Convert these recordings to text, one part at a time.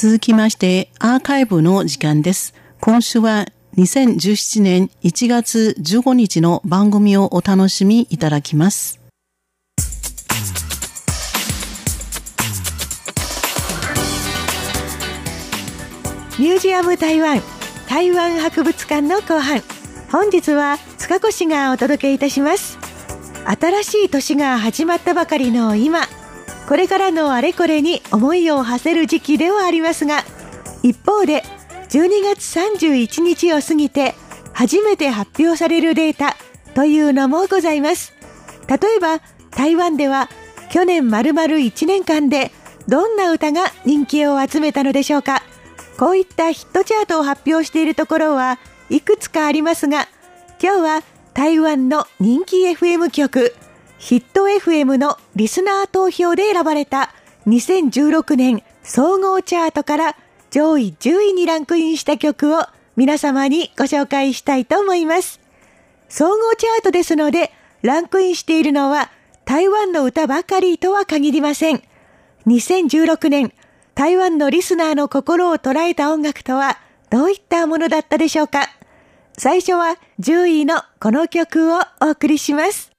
続きましてアーカイブの時間です。今週は2017年1月15日の番組をお楽しみいただきます。ミュージアム台湾台湾博物館の後半本日は塚越がお届けいたします新しい年が始まったばかりの今これからのあれこれに思いを馳せる時期ではありますが一方で12月31日を過ぎて初めて発表されるデータというのもございます。例えば台湾では去年丸々1年間でどんな歌が人気を集めたのでしょうか。こういったヒットチャートを発表しているところはいくつかありますが今日は台湾の人気 FM 局ヒット FM のリスナー投票で選ばれた2016年総合チャートから上位10位にランクインした曲を皆様にご紹介したいと思います。総合チャートですので、ランクインしているのは台湾の歌ばかりとは限りません。2016年、台湾のリスナーの心を捉えた音楽とはどういったものだったでしょうか最初は10位のこの曲をお送りします。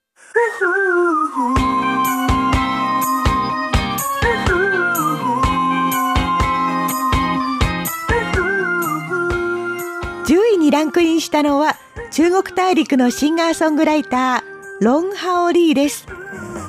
10位にランクインしたのは中国大陸のシンガーソングライターロン・ハオリーです。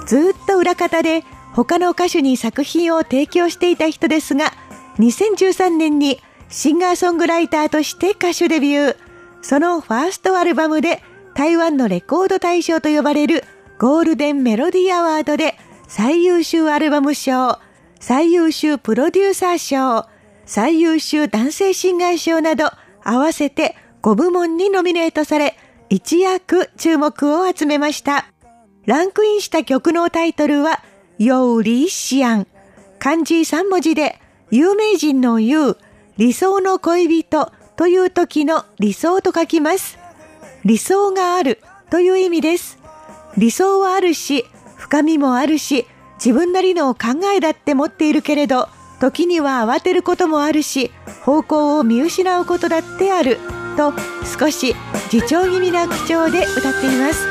ずっと裏方で他の歌手に作品を提供していた人ですが2013年にシンガーソングライターとして歌手デビュー。そのファーストアルバムで台湾のレコード大賞と呼ばれるゴールデンメロディアワードで最優秀アルバム賞、最優秀プロデューサー賞、最優秀男性シンガー賞など合わせて5部門にノミネートされ、一躍注目を集めました。ランクインした曲のタイトルは、ヨーリシアン。漢字3文字で、有名人の言う、理想の恋人という時の理想と書きます。理想があるという意味です。理想はあるし、深みもあるし、自分なりの考えだって持っているけれど、時には慌てることもあるし、方向を見失うことだってある、と少し自重気味な口調で歌っています。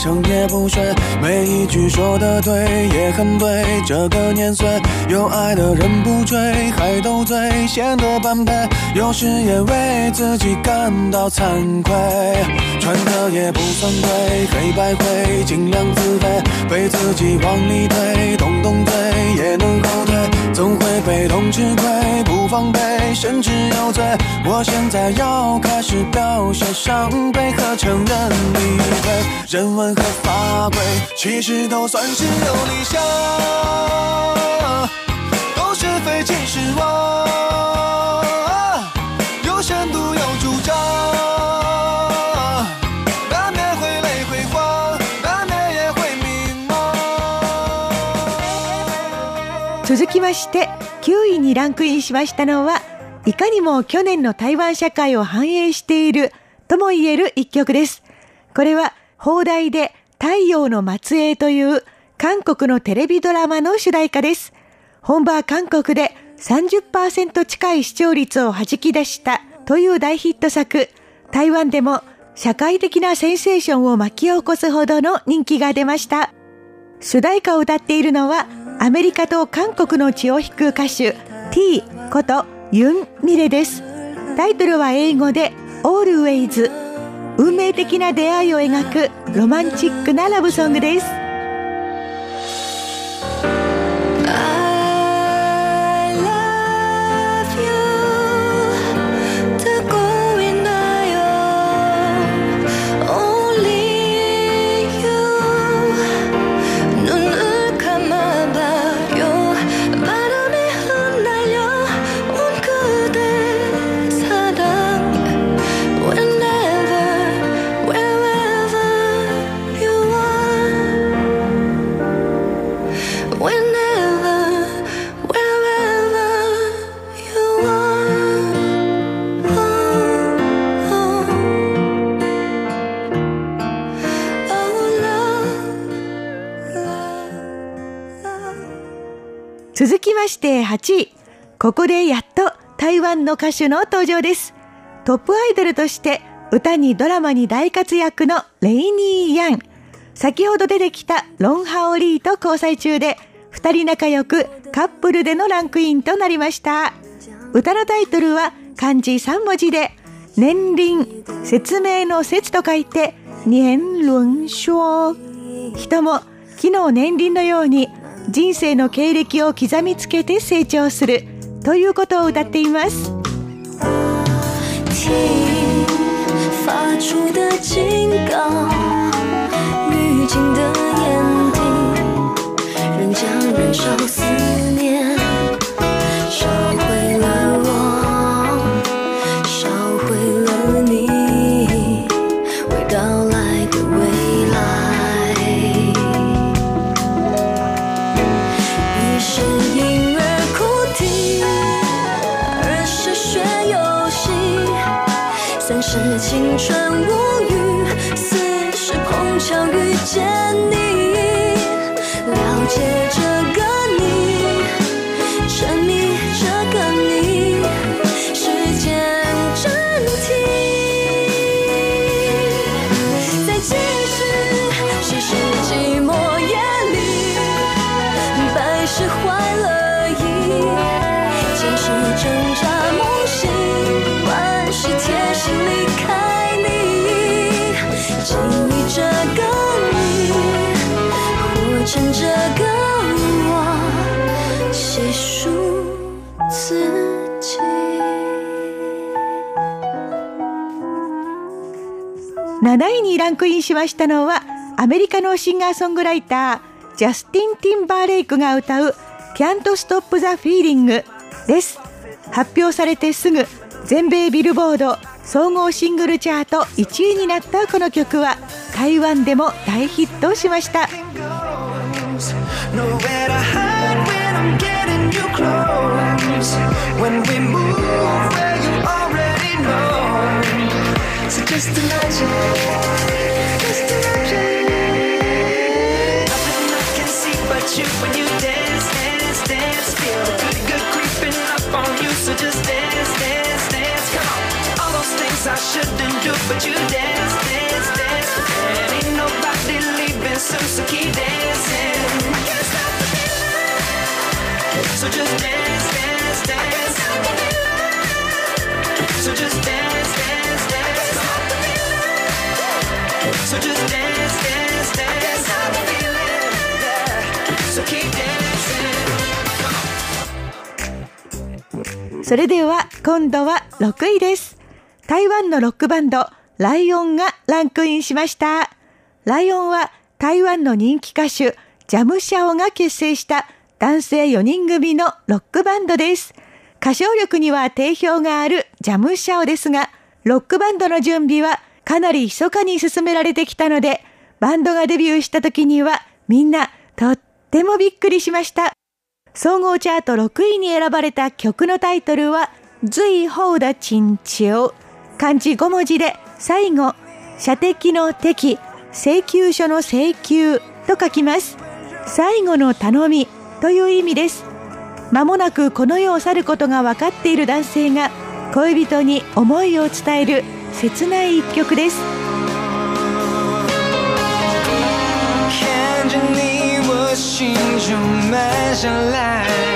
成也不睡，每一句说的对，也很对。这个年岁，有爱的人不追，还斗嘴，显得般配。有时也为自己感到惭愧，穿的也不算贵，黑白灰，尽量自卑，被自己往里推，动动嘴也能后退，总会被动吃亏，不防备，甚至有罪。我现在要开始表现伤悲和承认理亏，人文。和法规，其实都算是有理想，都是非其实妄，有深度続きまして9位にランクインしましたのはいかにも去年の台湾社会を反映しているとも言える一曲です。これは放題で太陽の末裔という韓国のテレビドラマの主題歌です。本場韓国で30%近い視聴率を弾き出したという大ヒット作、台湾でも社会的なセンセーションを巻き起こすほどの人気が出ました。主題歌を歌っているのはアメリカと韓国の血を引く歌手 T ことユン・ミレです。タイトルは英語で Always 運命的な出会いを描くロマンチックなラブソングです続きまして8位。ここでやっと台湾の歌手の登場です。トップアイドルとして歌にドラマに大活躍のレイニー・ヤン。先ほど出てきたロン・ハオリーと交際中で、二人仲良くカップルでのランクインとなりました。歌のタイトルは漢字3文字で、年輪、説明の説と書いて、年輪書。人も木の年輪のように人生の経歴を刻みつけて成長するということを歌っています。发出的警告，预警的眼睛，仍将燃烧见你，了解这个你，沉迷这个你，时间暂停。再继续，谁是寂寞夜里白是坏了意，坚持挣扎。7位にランクインしましたのはアメリカのシンガーソングライタージャスティン・ティンバーレイクが歌う Can't Stop the Feeling です。発表されてすぐ全米ビルボード総合シングルチャート1位になったこの曲は台湾でも大ヒットしました「just imagine, それでは今度は6位です。台湾のロックバンドライオンがランクインしました。ライオンは台湾の人気歌手ジャムシャオが結成した男性4人組のロックバンドです。歌唱力には定評があるジャムシャオですが、ロックバンドの準備はかなり密かに進められてきたので、バンドがデビューした時にはみんなとってもびっくりしました。総合チャート6位に選ばれた曲のタイトルは、随后的珍重。漢字5文字で最後、射的の敵、請求書の請求と書きます。最後の頼みという意味です。まもなくこの世を去ることが分かっている男性が恋人に思いを伝える切ない一曲です心就慢下来。